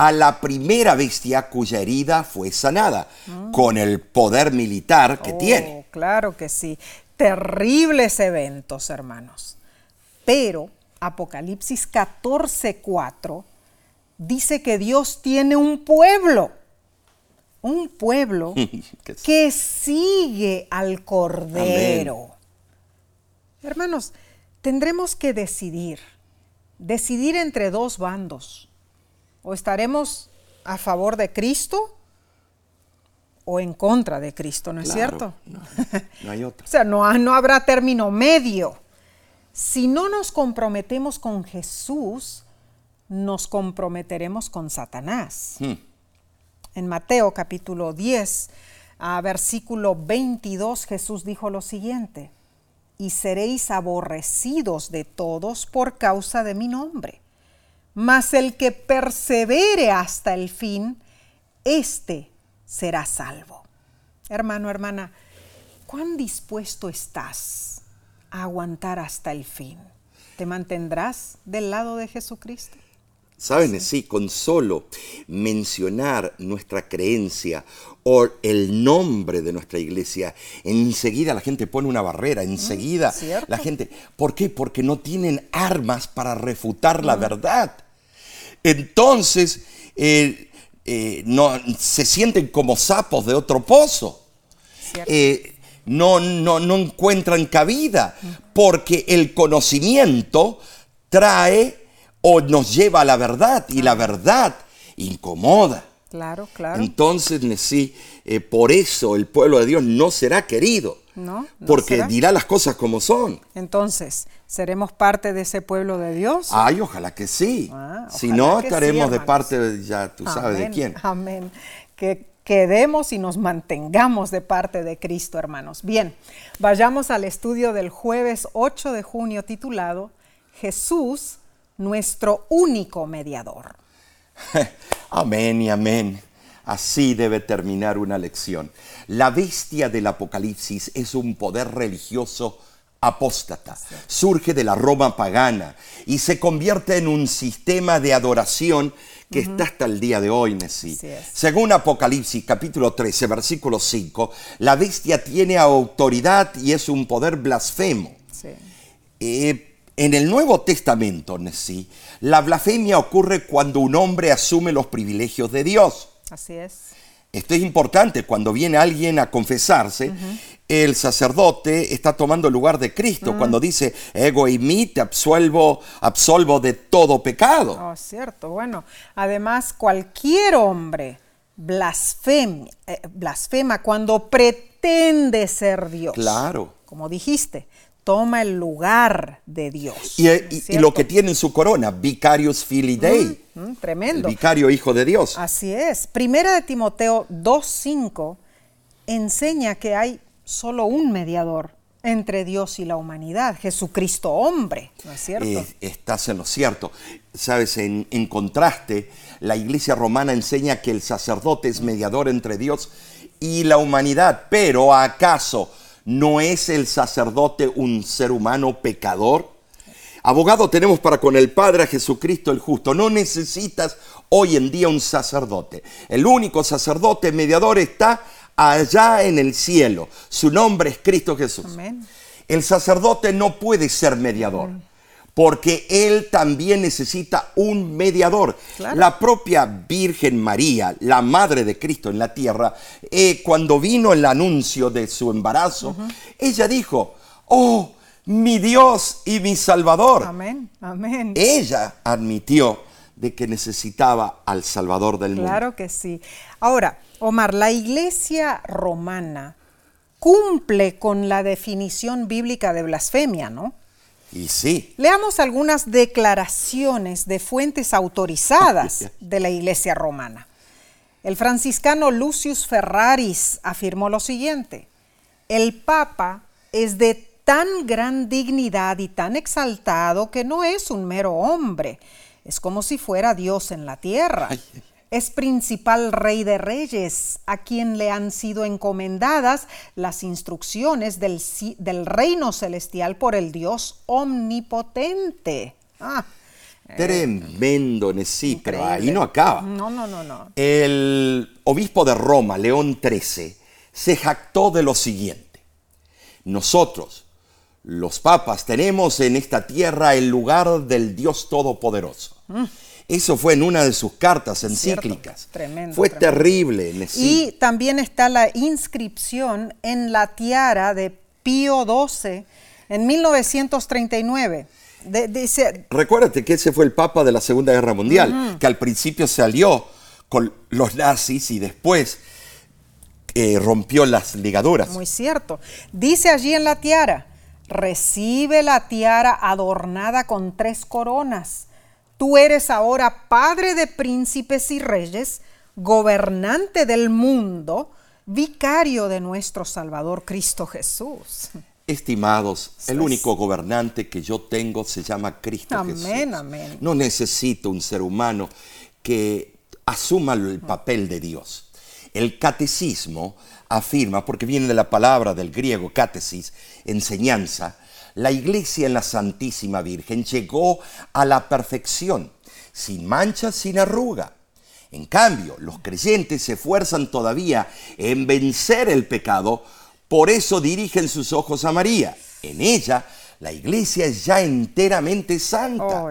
a la primera bestia cuya herida fue sanada, mm. con el poder militar que oh, tiene. Claro que sí. Terribles eventos, hermanos. Pero Apocalipsis 14:4 dice que Dios tiene un pueblo, un pueblo que sigue al Cordero. Hermanos, tendremos que decidir, decidir entre dos bandos o estaremos a favor de Cristo o en contra de Cristo, ¿no es cierto? No, hay otra. o sea, no, no, habrá término medio. Si no nos comprometemos con Jesús, nos comprometeremos con Satanás. Hmm. En Mateo capítulo 10, a versículo 22, Jesús dijo lo siguiente, y seréis aborrecidos de todos por causa de mi nombre. Mas el que persevere hasta el fin, éste será salvo. Hermano, hermana, ¿cuán dispuesto estás a aguantar hasta el fin? ¿Te mantendrás del lado de Jesucristo? Saben, sí. con solo mencionar nuestra creencia o el nombre de nuestra iglesia, enseguida la gente pone una barrera, enseguida la gente... ¿Por qué? Porque no tienen armas para refutar la verdad. Entonces, eh, eh, no, se sienten como sapos de otro pozo. Eh, no, no, no encuentran cabida, porque el conocimiento trae o nos lleva a la verdad y la verdad incomoda. Claro, claro. Entonces, sí, eh, por eso el pueblo de Dios no será querido. No, porque dirá las cosas como son. Entonces, ¿seremos parte de ese pueblo de Dios? Ay, ojalá que sí. Ah, si no, estaremos de parte, de, ya tú sabes de quién. Amén. Que quedemos y nos mantengamos de parte de Cristo, hermanos. Bien, vayamos al estudio del jueves 8 de junio titulado Jesús nuestro único mediador. amén y amén. Así debe terminar una lección. La bestia del Apocalipsis es un poder religioso apóstata. Surge de la Roma pagana y se convierte en un sistema de adoración que está hasta el día de hoy, Nesí. Según Apocalipsis capítulo 13, versículo 5, la bestia tiene autoridad y es un poder blasfemo. Sí. Eh, en el Nuevo Testamento, sí, la blasfemia ocurre cuando un hombre asume los privilegios de Dios. Así es. Esto es importante, cuando viene alguien a confesarse, el sacerdote está tomando el lugar de Cristo, cuando dice, ego y mí te absuelvo, absolvo de todo pecado. Oh, cierto, bueno, además cualquier hombre eh, blasfema cuando pretende ser Dios. Claro. Como dijiste, toma el lugar de Dios. Y, lo que tiene en su corona, Vicarius Filii Dei. Mm, mm, tremendo. vicario hijo de Dios. Así es. Primera de Timoteo 2.5 enseña que hay solo un mediador entre Dios y la humanidad, Jesucristo hombre, ¿no es cierto? Eh, estás en lo cierto. Sabes, en, en contraste, la iglesia romana enseña que el sacerdote es mediador entre Dios y la humanidad, pero ¿acaso ¿No es el sacerdote un ser humano pecador? Abogado tenemos para con el Padre a Jesucristo el justo. No necesitas hoy en día un sacerdote. El único sacerdote mediador está allá en el cielo. Su nombre es Cristo Jesús. El sacerdote no puede ser mediador porque Él también necesita un mediador. La propia Virgen María, la Madre de Cristo en la tierra, eh, cuando vino el anuncio de su embarazo, ella dijo, oh, mi Dios y mi Salvador. Amén, amén. Ella admitió de que necesitaba al Salvador del mundo. Claro que sí. Ahora, Omar, la iglesia romana cumple con la definición bíblica de blasfemia, ¿no? Y sí. Leamos algunas declaraciones de fuentes autorizadas de la Iglesia romana. El franciscano Lucius Ferraris afirmó lo siguiente, el Papa es de tan gran dignidad y tan exaltado que no es un mero hombre, es como si fuera Dios en la tierra es principal rey de reyes, a quien le han sido encomendadas las instrucciones del, del reino celestial por el Dios omnipotente. Ah, Tremendo, sí, pero ahí no acaba. No, no, no, no. El obispo de Roma, León XIII, se jactó de lo siguiente. Nosotros, los papas, tenemos en esta tierra el lugar del Dios Todopoderoso. Mm. Eso fue en una de sus cartas encíclicas. tremendo. Fue terrible. Y también está la inscripción en la tiara de Pío XII en 1939. dice, Recuérdate que ese fue el Papa de la Segunda Guerra Mundial, que al principio se alió con los nazis y después eh, rompió las ligaduras. Muy cierto. Dice allí en la tiara, recibe la tiara adornada con tres coronas Tú eres ahora padre de príncipes y reyes, gobernante del mundo, vicario de nuestro Salvador Cristo Jesús. Estimados, el único gobernante que yo tengo se llama Cristo Amén, Jesús. amén. No necesito un ser humano que asuma el papel de Dios. El catecismo afirma, porque viene de la palabra del griego catesis, enseñanza, la iglesia en la Santísima Virgen llegó a la perfección, sin mancha, sin arruga. En cambio, los creyentes se esfuerzan todavía en vencer el pecado, por eso dirigen sus ojos a María. En ella, la iglesia es ya enteramente santa.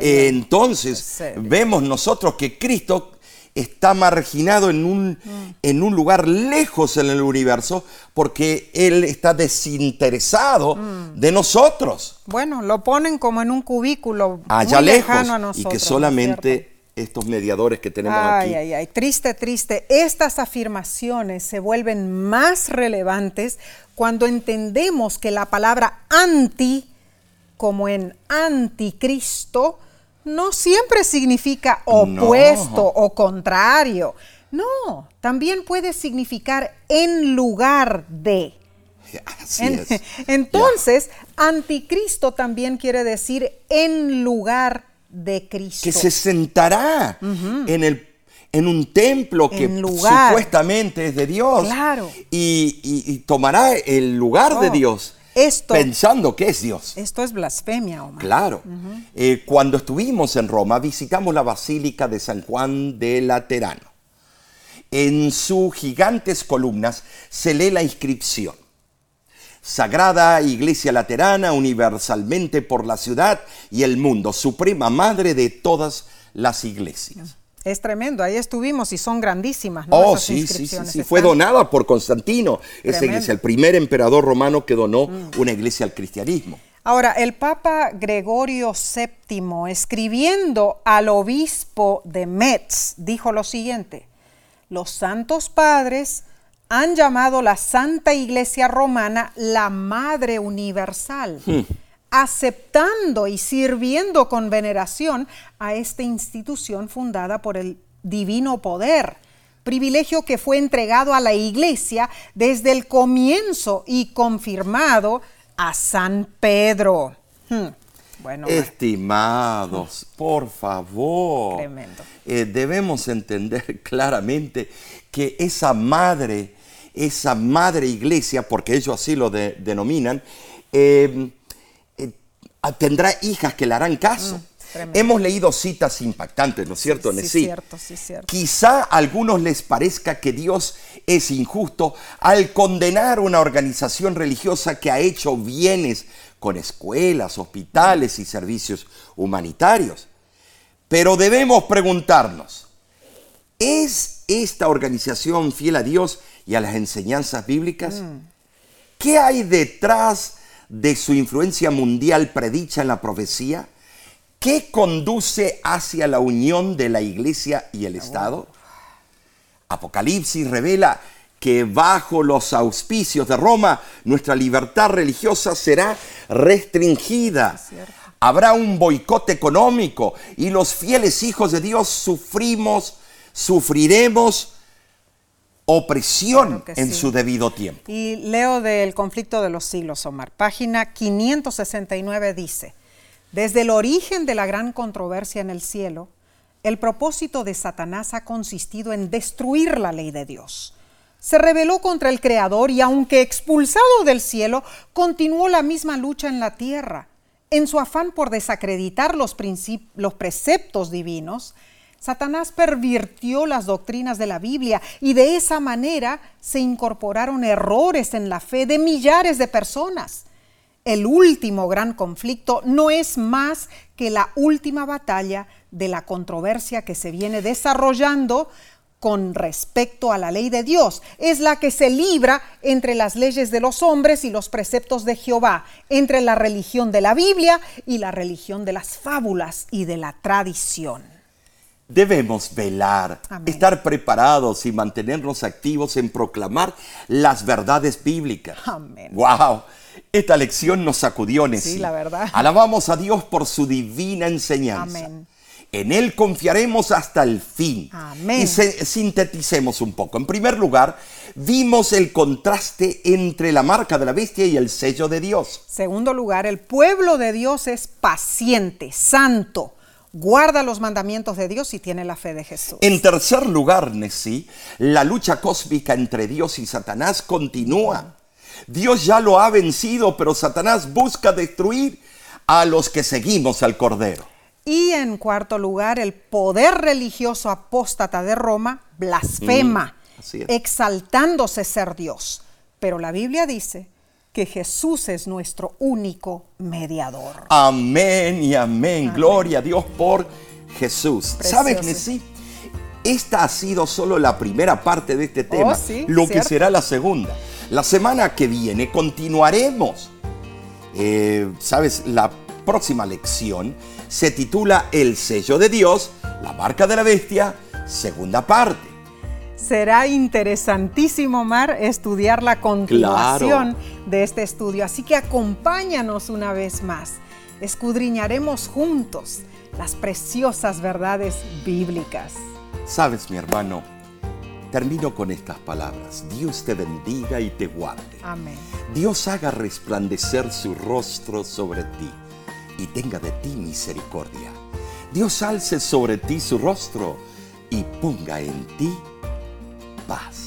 Entonces, vemos nosotros que Cristo está marginado en un, Mm. en un lugar lejos en el universo porque Él está desinteresado Mm. de nosotros, Bueno, lo ponen como en un cubículo allá muy lejos, lejano a y nosotros. que ¿no es solamente estos mediadores que tenemos Ay, aquí. ay, ay, triste, triste. Estas afirmaciones se vuelven más relevantes cuando entendemos que la palabra anti, como en anticristo, no siempre significa opuesto No. o contrario. No, también puede significar en lugar de. Así En- es. entonces, anticristo también quiere decir en lugar de Cristo. que se sentará en, el, en un templo que lugar. supuestamente es de Dios Claro. y, y- y tomará el lugar de Oh, Dios esto- pensando que es Dios. Esto es blasfemia, Omar. Claro. Eh, cuando estuvimos en Roma, visitamos la Basílica de San Juan de Laterano. En sus gigantes columnas se lee la inscripción. Sagrada Iglesia Laterana, universalmente por la ciudad y el mundo, suprema madre de todas las iglesias. Es tremendo, ahí estuvimos y son grandísimas. ¿no? Oh, Esas sí, sí, sí, sí. Fue donada por Constantino, esa Tremendo. Iglesia, el primer emperador romano que donó una iglesia al cristianismo. Ahora, el Papa Gregorio VII, escribiendo al obispo de Metz, dijo lo siguiente, los santos padres han llamado la Santa Iglesia Romana la Madre Universal, aceptando y sirviendo con veneración a esta institución fundada por el divino poder, privilegio que fue entregado a la Iglesia desde el comienzo y confirmado a San Pedro. Hmm. Bueno, Estimados, por favor. Eh, debemos entender claramente que esa madre, esa madre iglesia, porque ellos así lo de- denominan, eh, tendrá hijas que le harán caso. Mm. Hemos leído citas impactantes, ¿no es cierto, sí, Nesí? cierto, sí, cierto. Quizá a algunos les parezca que Dios es injusto al condenar una organización religiosa que ha hecho bienes con escuelas, hospitales y servicios humanitarios. Pero debemos preguntarnos, ¿es esta organización fiel a Dios y a las enseñanzas bíblicas? ¿Qué hay detrás de su influencia mundial predicha en la profecía? ¿Qué conduce hacia la unión de la iglesia y el Estado? Apocalipsis revela que bajo los auspicios de Roma nuestra libertad religiosa será restringida. Habrá un boicot económico y los fieles hijos de Dios sufrimos, sufriremos opresión Claro en sí. su debido tiempo. Y leo del conflicto de los siglos, Omar. Página 569 dice, desde el origen de la gran controversia en el cielo, el propósito de Satanás ha consistido en destruir la ley de Dios. Se rebeló contra el Creador y aunque expulsado del cielo, continuó la misma lucha en la tierra. En su afán por desacreditar los, los preceptos divinos, Satanás pervirtió las doctrinas de la Biblia y de esa manera se incorporaron errores en la fe de millares de personas. El último gran conflicto no es más que la última batalla de la controversia que se viene desarrollando con respecto a la ley de Dios. Es la que se libra entre las leyes de los hombres y los preceptos de Jehová, entre la religión de la Biblia y la religión de las fábulas y de la tradición. Debemos velar, Amén. estar preparados y mantenernos activos en proclamar las verdades bíblicas. Amén. ¡Wow! Esta lección nos sacudió. Sí, la verdad. Alabamos a Dios por su divina enseñanza. Amén. En Él confiaremos hasta el fin. Amén. Y se- sinteticemos un poco. En primer lugar, vimos el contraste entre la marca de la bestia y el sello de Dios. Segundo lugar, el pueblo de Dios es paciente, santo, guarda los mandamientos de Dios y tiene la fe de Jesús. En tercer lugar, Nessie, la lucha cósmica entre Dios y Satanás continúa. Dios ya lo ha vencido, pero Satanás busca destruir a los que seguimos al Cordero. Y en cuarto lugar, el poder religioso apóstata de Roma blasfema, Mm, exaltándose ser Dios. Pero la Biblia dice que Jesús es nuestro único mediador. Amén y amén. Gloria a Dios por Jesús. Precioso. ¿Sabes, Nessie? Esta ha sido solo la primera parte de este tema, Oh, sí, lo que será la segunda. La semana que viene continuaremos. Eh, ¿Sabes? La próxima lección se titula El sello de Dios, la marca de la bestia, segunda parte. Será interesantísimo, Mar, estudiar la continuación de este estudio. Así que acompáñanos una vez más. Escudriñaremos juntos las preciosas verdades bíblicas. Sabes, mi hermano, termino con estas palabras. Dios te bendiga y te guarde. Amén. Dios haga resplandecer su rostro sobre ti y tenga de ti misericordia. Dios alce sobre ti su rostro y ponga en ti paz.